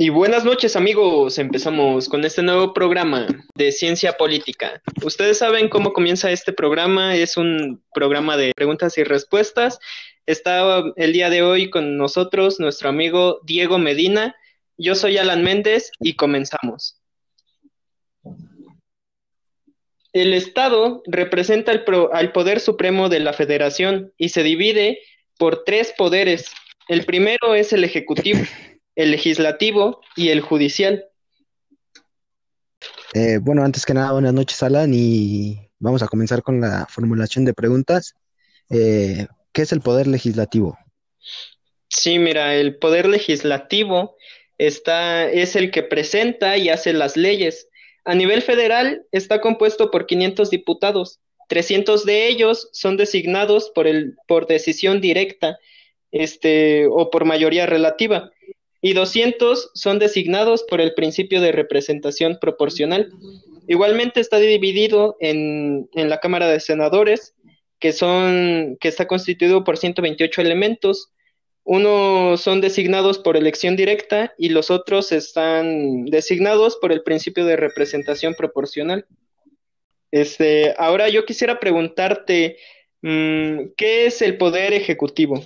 Y buenas noches amigos, empezamos con este nuevo programa de ciencia política. Ustedes saben cómo comienza este programa, es un programa de preguntas y respuestas. Está el día de hoy con nosotros nuestro amigo Diego Medina. Yo soy Alan Méndez y comenzamos. El Estado representa al poder supremo de la federación y se divide por tres poderes. El primero es el ejecutivo el legislativo y el judicial. Eh, bueno, antes que nada, buenas noches, Alan, y vamos a comenzar con la formulación de preguntas. Eh, ¿Qué es el poder legislativo? Sí, mira, el poder legislativo está, es el que presenta y hace las leyes. A nivel federal está compuesto por 500 diputados. 300 de ellos son designados por, el, por decisión directa este, o por mayoría relativa y 200 son designados por el principio de representación proporcional. Igualmente está dividido en, en, la Cámara de Senadores, que, son, que está constituido por 128 elementos. Unos son designados por elección directa y los otros están designados por el principio de representación proporcional. Este, ahora yo quisiera preguntarte, mm, ¿qué es el poder ejecutivo?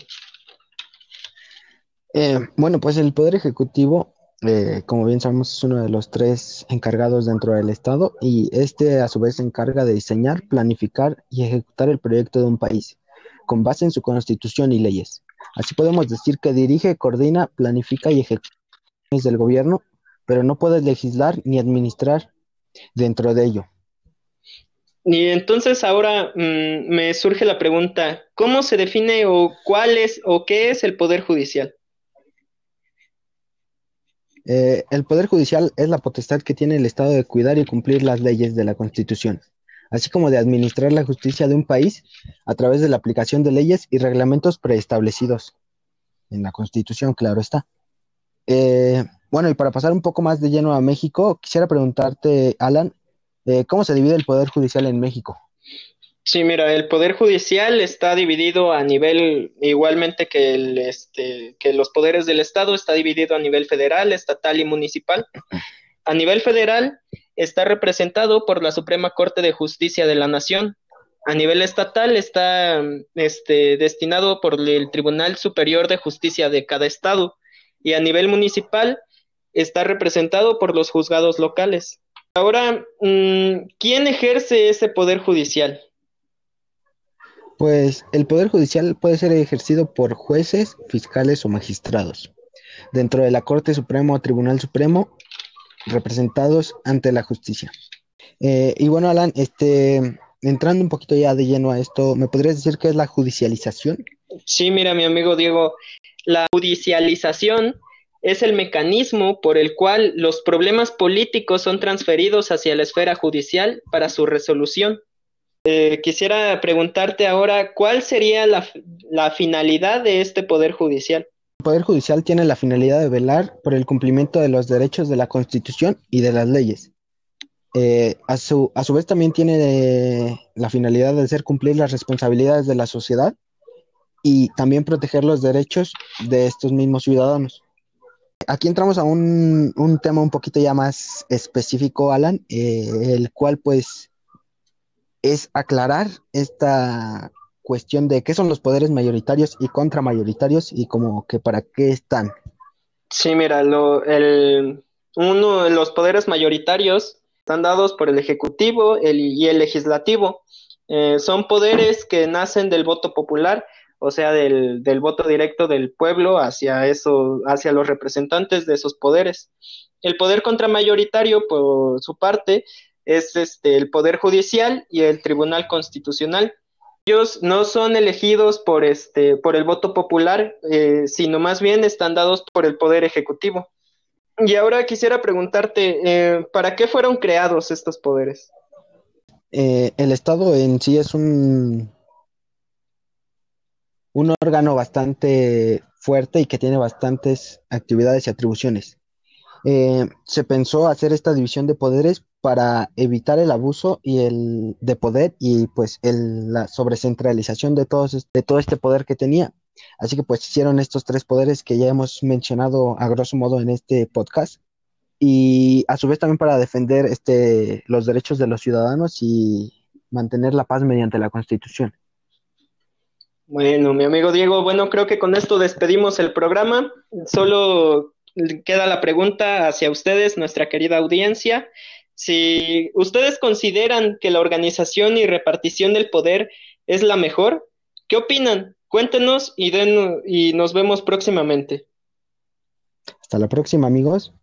Eh, bueno, pues el Poder Ejecutivo, eh, como bien sabemos, es uno de los tres encargados dentro del Estado y este a su vez se encarga de diseñar, planificar y ejecutar el proyecto de un país con base en su constitución y leyes. Así podemos decir que dirige, coordina, planifica y ejecuta del gobierno, pero no puede legislar ni administrar dentro de ello. Y entonces ahora mm, me surge la pregunta, ¿cómo se define o cuál es o qué es el Poder Judicial? Eh, el Poder Judicial es la potestad que tiene el Estado de cuidar y cumplir las leyes de la Constitución, así como de administrar la justicia de un país a través de la aplicación de leyes y reglamentos preestablecidos en la Constitución, claro está. Eh, bueno, y para pasar un poco más de lleno a México, quisiera preguntarte, Alan, eh, ¿cómo se divide el Poder Judicial en México? Sí, mira, el Poder Judicial está dividido a nivel, igualmente que, el, este, que los poderes del Estado, está dividido a nivel federal, estatal y municipal. A nivel federal está representado por la Suprema Corte de Justicia de la Nación. A nivel estatal está este, destinado por el Tribunal Superior de Justicia de cada estado. Y a nivel municipal está representado por los juzgados locales. Ahora, mm, ¿quién ejerce ese poder judicial? Pues el Poder Judicial puede ser ejercido por jueces, fiscales o magistrados, dentro de la Corte Suprema o Tribunal Supremo, representados ante la justicia. Eh, y bueno, Alan, este, entrando un poquito ya de lleno a esto, ¿me podrías decir qué es la judicialización? Sí, mira, mi amigo Diego, la judicialización es el mecanismo por el cual los problemas políticos son transferidos hacia la esfera judicial para su resolución. Eh, quisiera preguntarte ahora, ¿cuál sería la, finalidad de este Poder Judicial? El Poder Judicial tiene la finalidad de velar por el cumplimiento de los derechos de la Constitución y de las leyes. Eh, a, su, a su vez también tiene la finalidad de hacer cumplir las responsabilidades de la sociedad y también proteger los derechos de estos mismos ciudadanos. Aquí entramos a un, tema un poquito ya más específico, Alan, eh, el cual pues es aclarar esta cuestión de qué son los poderes mayoritarios y contramayoritarios y como que para qué están. Sí, mira, lo, el, uno los poderes mayoritarios están dados por el Ejecutivo y el Legislativo. Eh, son poderes que nacen del voto popular, o sea, del, del voto directo del pueblo hacia, eso, hacia los representantes de esos poderes. El poder contramayoritario, por su parte, es este, el Poder Judicial y el Tribunal Constitucional. Ellos no son elegidos por, este, por el voto popular, eh, sino más bien están dados por el Poder Ejecutivo. Y ahora quisiera preguntarte, eh, ¿para qué fueron creados estos poderes? Eh, el Estado en sí es un, un órgano bastante fuerte y que tiene bastantes actividades y atribuciones. Se pensó hacer esta división de poderes para evitar el abuso y el de poder y pues el, la sobrecentralización de, todos, de todo este poder que tenía Así que pues hicieron estos tres poderes que ya hemos mencionado a grosso modo en este podcast y a su vez también para defender este, los derechos de los ciudadanos y mantener la paz mediante la Constitución. Bueno, mi amigo Diego, bueno, creo que con esto despedimos el programa. Solo queda la pregunta hacia ustedes, nuestra querida audiencia. Si ustedes consideran que la organización y repartición del poder es la mejor, ¿qué opinan? Cuéntenos y, den, y nos vemos próximamente. Hasta la próxima, amigos.